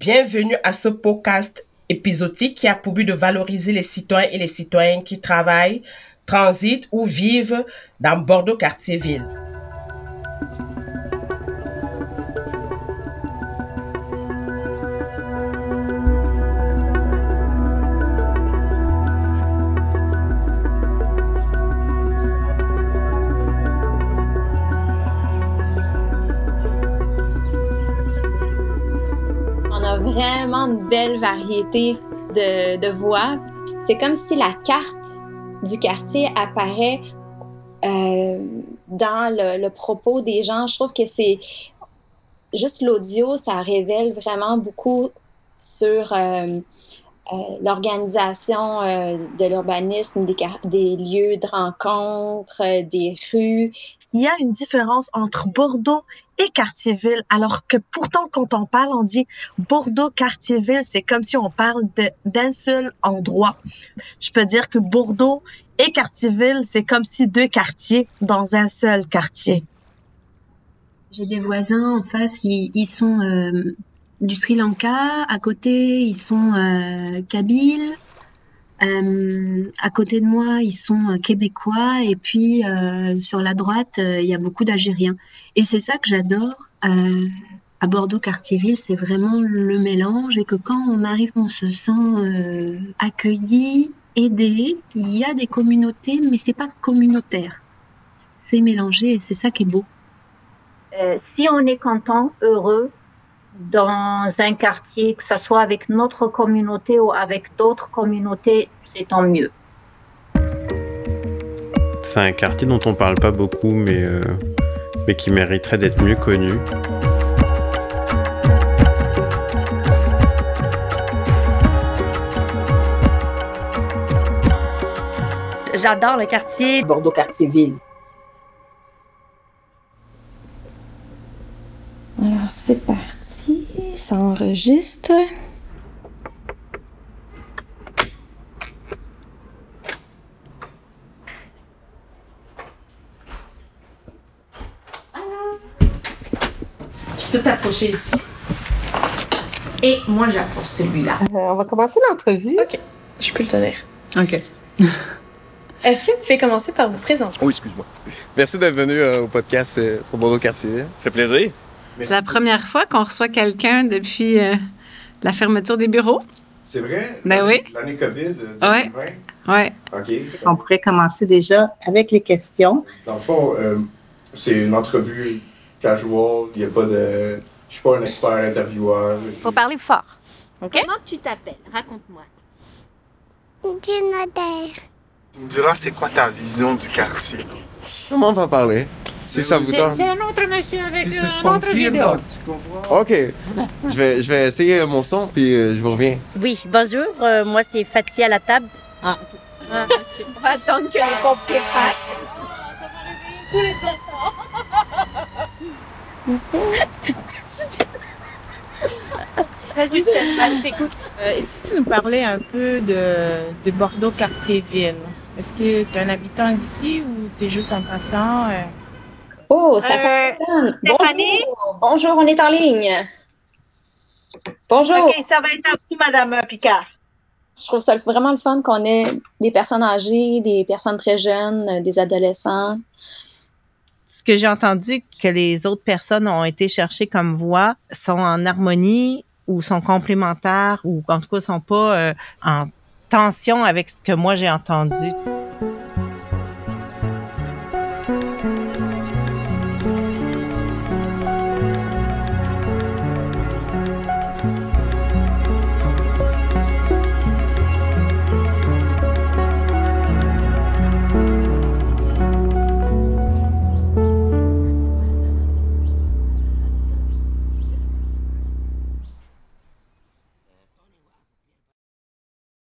Bienvenue à ce podcast épisodique qui a pour but de valoriser les citoyens et les citoyennes qui travaillent, transitent ou vivent dans Bordeaux quartier-ville. Vraiment une belle variété de, voix. C'est comme si la carte du quartier apparaît euh, dans le, propos des gens. Je trouve que c'est juste l'audio, ça révèle vraiment beaucoup sur euh, l'organisation euh, de l'urbanisme, des, des, lieux de rencontre, euh, des rues. Il y a une différence entre Bordeaux et Quartier-Ville, alors que pourtant, quand on parle, on dit Bordeaux-Quartier-Ville, c'est comme si on parle d'un seul endroit. Je peux dire que Bordeaux et Quartier-Ville, c'est comme si deux quartiers dans un seul quartier. J'ai des voisins en face, ils, ils sont euh, du Sri Lanka. À côté, ils sont euh, kabyles. Euh, à côté de moi, ils sont québécois. Et puis, euh, sur la droite, euh, il y a beaucoup d'Algériens. Et c'est ça que j'adore euh, à Bordeaux-Cartierville, c'est vraiment le mélange. Et que quand on arrive, on se sent euh, accueilli, aidé. Il y a des communautés, mais c'est pas communautaire. C'est mélangé et c'est ça qui est beau. si on est content, heureux, dans un quartier, que ce soit avec notre communauté ou avec d'autres communautés, c'est tant mieux. C'est un quartier dont on parle pas beaucoup, mais, euh, mais qui mériterait d'être mieux connu. J'adore le quartier. Bordeaux-Quartier-Ville. Alors, c'est parti. Ça enregistre. Tu peux t'approcher ici. Et moi, j'approche celui-là. Euh, on va commencer l'entrevue. OK. Je peux le tenir. OK. Est-ce que vous pouvez commencer par vous présenter? Oh, excuse-moi. Merci d'être venu euh, au podcast euh, sur Bordeaux Quartier. Ça fait plaisir. C'est la première fois qu'on reçoit quelqu'un depuis euh, la fermeture des bureaux. C'est vrai? Ben oui. L'année COVID 2020? Ouais. OK. On pourrait commencer déjà avec les questions. Dans le fond, euh, c'est une entrevue casual. Il n'y a pas de... Je suis pas un expert intervieweur. Faut parler fort. OK? Comment tu t'appelles? Raconte-moi. Jonathan. Tu me diras c'est quoi ta vision du quartier? Comment on va parler? Ça vous. C'est un autre monsieur avec une son autre vidéo. OK. je, vais, je vais essayer mon son, puis euh, je vous reviens. Oui, bonjour. euh, moi, c'est Fatih à la table. On va attendre que les pompiers passent. Vas-y, Stéphane, je t'écoute. Euh, et si tu nous parlais un peu de, de Bordeaux quartier-ville? Est-ce que tu es un habitant d'ici ou tu es juste un passant? euh? Oh, ça Euh, fonctionne. Stéphanie? Bonjour. Bonjour, on est en ligne. Bonjour. OK, ça va être à vous, Madame Picard. Je trouve ça vraiment le fun qu'on ait des personnes âgées, des personnes très jeunes, euh, des adolescents. Ce que j'ai entendu que les autres personnes ont été cherchées comme voix sont en harmonie ou sont complémentaires ou en tout cas sont pas euh, en tension avec ce que moi j'ai entendu.